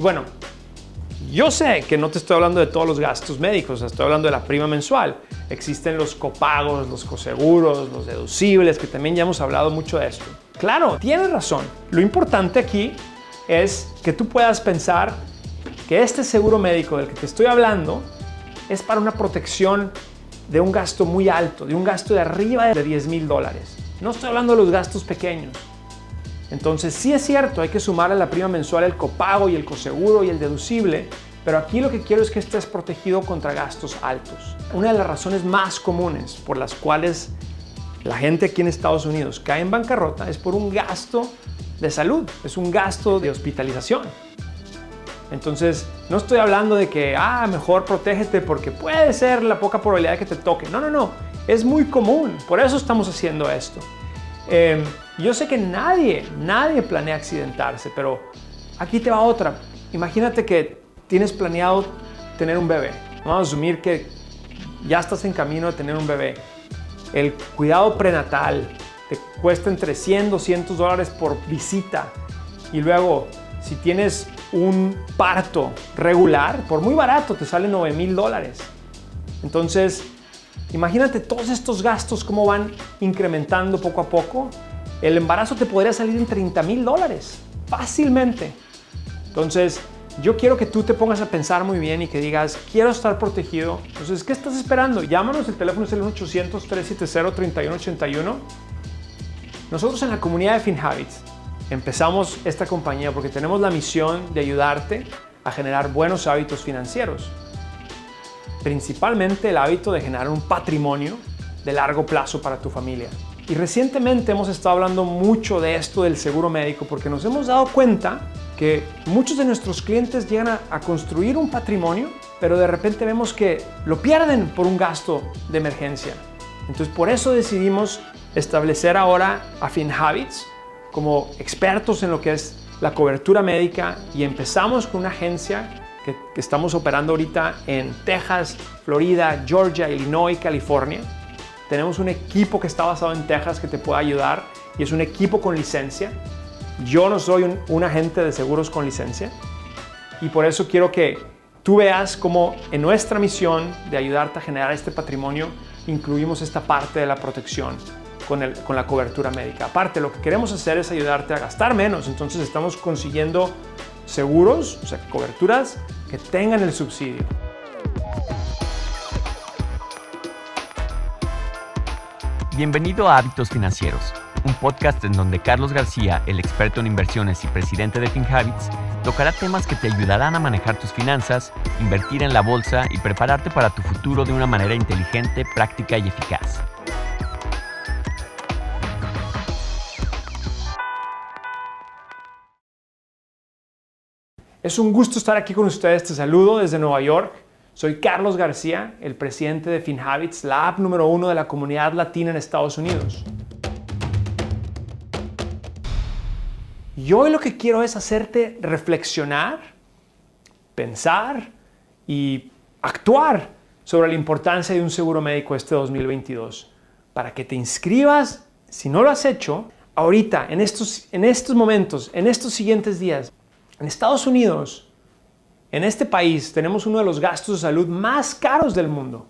Y bueno, yo sé que no te estoy hablando de todos los gastos médicos, estoy hablando de la prima mensual. Existen los copagos, los coseguros, los deducibles, que también ya hemos hablado mucho de esto. Claro, tienes razón. Lo importante aquí es que tú puedas pensar que este seguro médico del que te estoy hablando es para una protección de un gasto muy alto, de un gasto de arriba de 10 mil dólares. No estoy hablando de los gastos pequeños. Entonces sí es cierto, hay que sumar a la prima mensual el copago y el coseguro y el deducible, pero aquí lo que quiero es que estés protegido contra gastos altos. Una de las razones más comunes por las cuales la gente aquí en Estados Unidos cae en bancarrota es por un gasto de salud, es un gasto de hospitalización. Entonces, no estoy hablando de que, ah, mejor protégete porque puede ser la poca probabilidad de que te toque. No, no, no. Es muy común. Por eso estamos haciendo esto. Em, yo sé que nadie, nadie planea accidentarse, pero aquí te va otra. Imagínate que tienes planeado tener un bebé. Vamos a asumir que ya estás en camino de tener un bebé. El cuidado prenatal te cuesta entre 100, 200 dólares por visita. Y luego, si tienes un parto regular, por muy barato, te sale 9 mil dólares. Entonces, imagínate todos estos gastos, cómo van incrementando poco a poco. El embarazo te podría salir en 30 mil dólares, fácilmente. Entonces, yo quiero que tú te pongas a pensar muy bien y que digas, quiero estar protegido. Entonces, ¿qué estás esperando? Llámanos, el teléfono es el 1-800-370-3181. Nosotros en la comunidad de FinHabits Empezamos esta compañía porque tenemos la misión de ayudarte a generar buenos hábitos financieros. Principalmente el hábito de generar un patrimonio de largo plazo para tu familia. Y recientemente hemos estado hablando mucho de esto del seguro médico porque nos hemos dado cuenta que muchos de nuestros clientes llegan a, construir un patrimonio, pero de repente vemos que lo pierden por un gasto de emergencia. Entonces por eso decidimos establecer ahora a FinHabits como expertos en lo que es la cobertura médica y empezamos con una agencia que, estamos operando ahorita en Texas, Florida, Georgia, Illinois, California. Tenemos un equipo que está basado en Texas que te puede ayudar y es un equipo con licencia. Yo no soy un, un agente de seguros con licencia y por eso quiero que tú veas cómo en nuestra misión de ayudarte a generar este patrimonio incluimos esta parte de la protección con, la cobertura médica. Aparte, lo que queremos hacer es ayudarte a gastar menos, entonces estamos consiguiendo seguros, o sea, coberturas que tengan el subsidio. Bienvenido a Hábitos Financieros, un podcast en donde Carlos García, el experto en inversiones y presidente de FinHabits, tocará temas que te ayudarán a manejar tus finanzas, invertir en la bolsa y prepararte para tu futuro de una manera inteligente, práctica y eficaz. Es un gusto estar aquí con ustedes. Te saludo desde Nueva York. Soy Carlos García, el presidente de FinHabits, la app número uno de la comunidad latina en Estados Unidos. Y hoy lo que quiero es hacerte reflexionar, pensar y actuar sobre la importancia de un seguro médico este 2022. Para que te inscribas, si no lo has hecho, ahorita, en estos, en estos momentos, en estos siguientes días, en Estados Unidos, en este país, tenemos uno de los gastos de salud más caros del mundo.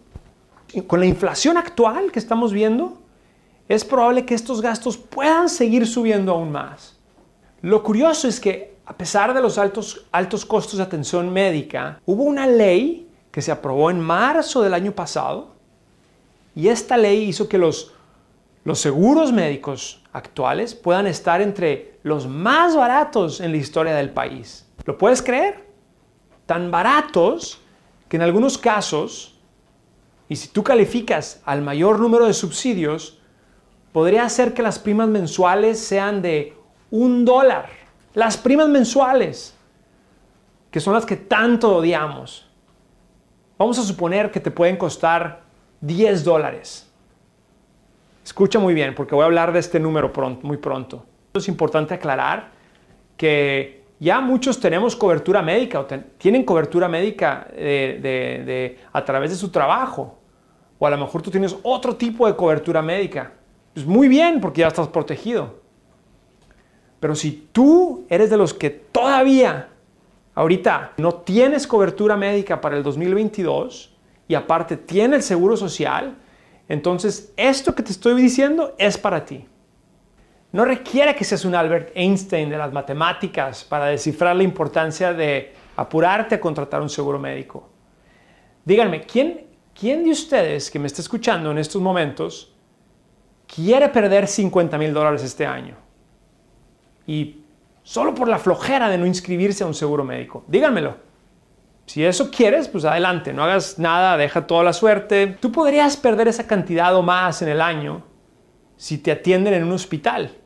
con la inflación actual que estamos viendo, es probable que estos gastos puedan seguir subiendo aún más. Lo curioso es que a pesar de los altos, altos costos de atención médica, hubo una ley que se aprobó en marzo del año pasado y esta ley hizo que los, los seguros médicos actuales puedan estar entre los más baratos en la historia del país. ¿Lo puedes creer? Tan baratos que en algunos casos, y si tú calificas al mayor número de subsidios, podría hacer que las primas mensuales sean de un dólar. Las primas mensuales, que son las que tanto odiamos. Vamos a suponer que te pueden costar 10 dólares. Escucha muy bien, porque voy a hablar de este número pronto, muy pronto. Es importante aclarar que ya muchos tenemos cobertura médica o tienen cobertura médica a través de su trabajo. O a lo mejor tú tienes otro tipo de cobertura médica. Pues muy bien porque ya estás protegido. Pero si tú eres de los que todavía ahorita no tienes cobertura médica para el 2022 y aparte tienes el seguro social, entonces esto que te estoy diciendo es para ti. No requiere que seas un Albert Einstein de las matemáticas para descifrar la importancia de apurarte a contratar un seguro médico. Díganme, ¿quién, ¿quién de ustedes que me está escuchando en estos momentos quiere perder 50 mil dólares este año? Y solo por la flojera de no inscribirse a un seguro médico. Díganmelo. Si eso quieres, pues adelante, no hagas nada, deja toda la suerte. Tú podrías perder esa cantidad o más en el año si te atienden en un hospital.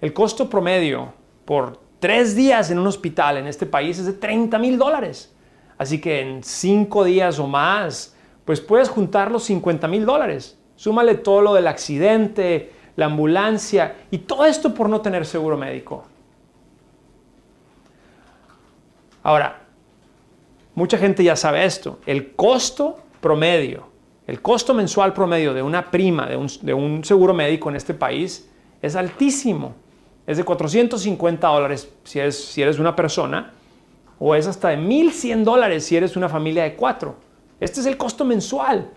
El costo promedio por tres días en un hospital en este país es de 30 mil dólares. Así que en cinco días o más, pues puedes juntar los 50 mil dólares. Súmale todo lo del accidente, la ambulancia y todo esto por no tener seguro médico. Ahora, mucha gente ya sabe esto. El costo promedio, el costo mensual promedio de una prima, de un, seguro médico en este país, es altísimo. Es de 450 dólares si eres, si eres una persona o es hasta de 1.100 dólares si eres una familia de cuatro. Este es el costo mensual.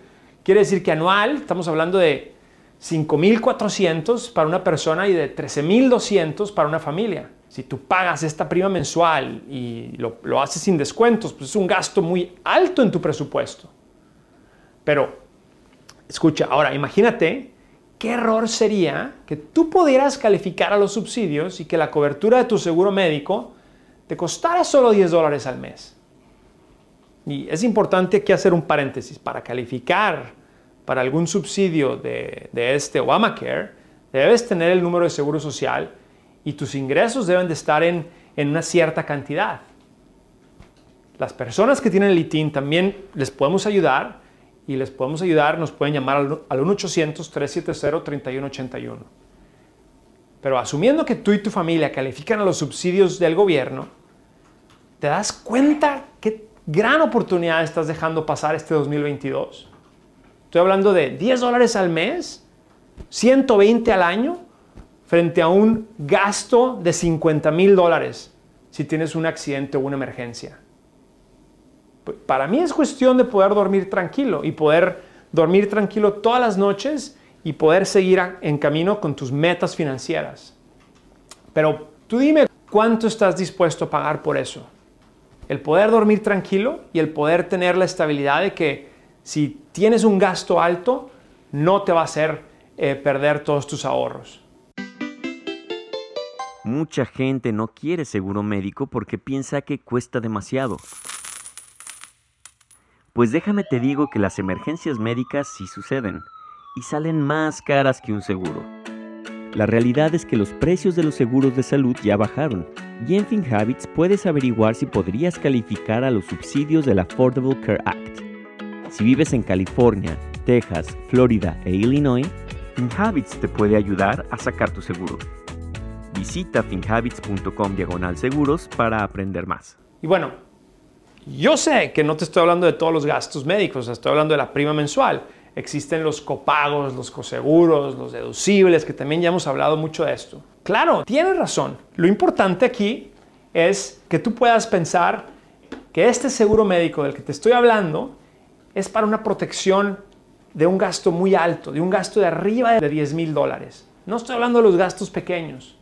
Quiere decir que anual estamos hablando de 5.400 para una persona y de 13.200 para una familia. Si tú pagas esta prima mensual y lo, lo, haces sin descuentos, pues es un gasto muy alto en tu presupuesto. Pero, escucha, ahora imagínate qué error sería que tú pudieras calificar a los subsidios y que la cobertura de tu seguro médico te costara solo 10 dólares al mes. Y es importante aquí hacer un paréntesis. Para calificar para algún subsidio de, este Obamacare, debes tener el número de seguro social y tus ingresos deben de estar en, una cierta cantidad. Las personas que tienen el ITIN también les podemos ayudar y les podemos ayudar, nos pueden llamar al, al 1-800-370-3181. Pero asumiendo que tú y tu familia califican a los subsidios del gobierno, ¿te das cuenta qué gran oportunidad estás dejando pasar este 2022? Estoy hablando de 10 dólares al mes, 120 al año, frente a un gasto de 50 mil dólares si tienes un accidente o una emergencia. Para mí es cuestión de poder dormir tranquilo y poder dormir tranquilo todas las noches y poder seguir en camino con tus metas financieras. Pero tú dime cuánto estás dispuesto a pagar por eso. El poder dormir tranquilo y el poder tener la estabilidad de que si tienes un gasto alto, no te va a hacer eh, perder todos tus ahorros. Mucha gente no quiere seguro médico porque piensa que cuesta demasiado. Pues déjame te digo que las emergencias médicas sí suceden y salen más caras que un seguro. La realidad es que los precios de los seguros de salud ya bajaron y en FinHabits puedes averiguar si podrías calificar a los subsidios del Affordable Care Act. Si vives en California, Texas, Florida e Illinois, FinHabits te puede ayudar a sacar tu seguro. Visita finhabits.com diagonal seguros para aprender más. Y bueno, yo sé que no te estoy hablando de todos los gastos médicos, estoy hablando de la prima mensual existen los copagos, los coseguros, los deducibles, que también ya hemos hablado mucho de esto. Claro, tienes razón. Lo importante aquí es que tú puedas pensar que este seguro médico del que te estoy hablando es para una protección de un gasto muy alto, de un gasto de arriba de 10 mil dólares. No estoy hablando de los gastos pequeños.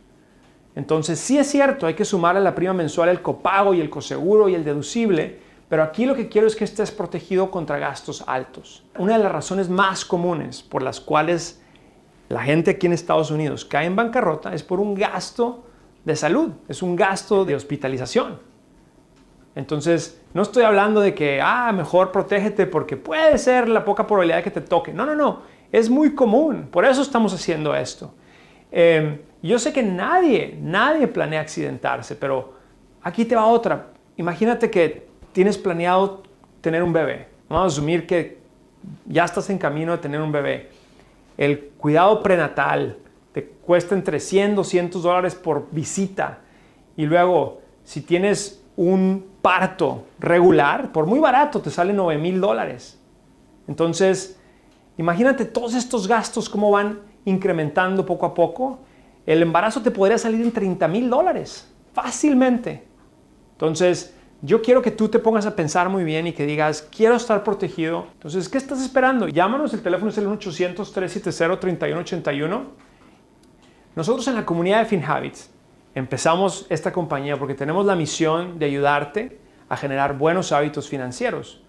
Entonces, sí es cierto, hay que sumar a la prima mensual el copago y el coseguro y el deducible, pero aquí lo que quiero es que estés protegido contra gastos altos. Una de las razones más comunes por las cuales la gente aquí en Estados Unidos cae en bancarrota es por un gasto de salud, es un gasto de hospitalización. Entonces, no estoy hablando de que, ah, mejor protégete porque puede ser la poca probabilidad de que te toque. No, no, no, es muy común, por eso estamos haciendo esto. Em, yo sé que nadie, nadie planea accidentarse, pero aquí te va otra. Imagínate que tienes planeado tener un bebé. Vamos a asumir que ya estás en camino de tener un bebé. El cuidado prenatal te cuesta entre 100, 200 dólares por visita. Y luego, si tienes un parto regular, por muy barato, te sale 9 mil dólares. Entonces, imagínate todos estos gastos, cómo van incrementando poco a poco. El embarazo te podría salir en 30 mil dólares, fácilmente. Entonces, yo quiero que tú te pongas a pensar muy bien y que digas, quiero estar protegido. Entonces, ¿qué estás esperando? Llámanos, el teléfono es el 1-800-370-3181. Nosotros en la comunidad de FinHabits empezamos esta compañía porque tenemos la misión de ayudarte a generar buenos hábitos financieros.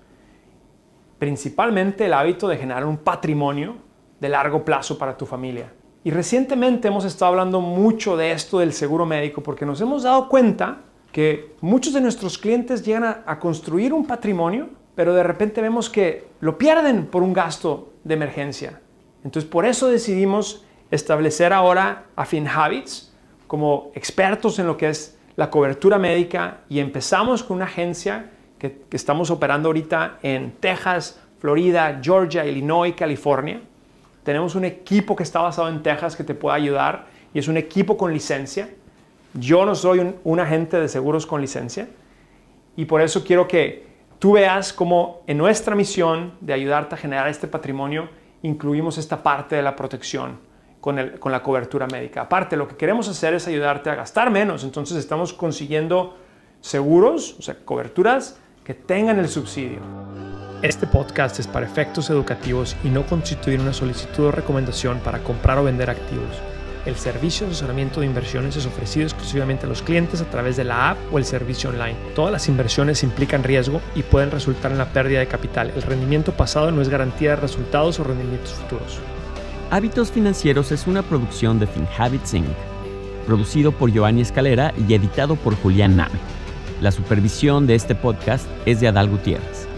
Principalmente el hábito de generar un patrimonio de largo plazo para tu familia. Y recientemente hemos estado hablando mucho de esto del seguro médico porque nos hemos dado cuenta que muchos de nuestros clientes llegan a, construir un patrimonio, pero de repente vemos que lo pierden por un gasto de emergencia. Entonces por eso decidimos establecer ahora a FinHabits como expertos en lo que es la cobertura médica y empezamos con una agencia que, que estamos operando ahorita en Texas, Florida, Georgia, Illinois, California tenemos un equipo que está basado en Texas que te puede ayudar y es un equipo con licencia. Yo no soy un, agente de seguros con licencia y por eso quiero que tú veas cómo en nuestra misión de ayudarte a generar este patrimonio incluimos esta parte de la protección con, con la cobertura médica. Aparte, lo que queremos hacer es ayudarte a gastar menos, entonces estamos consiguiendo seguros, o sea, coberturas que tengan el subsidio. Este podcast es para efectos educativos y no constituye una solicitud o recomendación para comprar o vender activos. El servicio de asesoramiento de inversiones es ofrecido exclusivamente a los clientes a través de la app o el servicio online. Todas las inversiones implican riesgo y pueden resultar en la pérdida de capital. El rendimiento pasado no es garantía de resultados o rendimientos futuros. Hábitos Financieros es una producción de FinHabits Inc., producido por Giovanni Escalera y editado por Julián Nave. La supervisión de este podcast es de Adal Gutiérrez.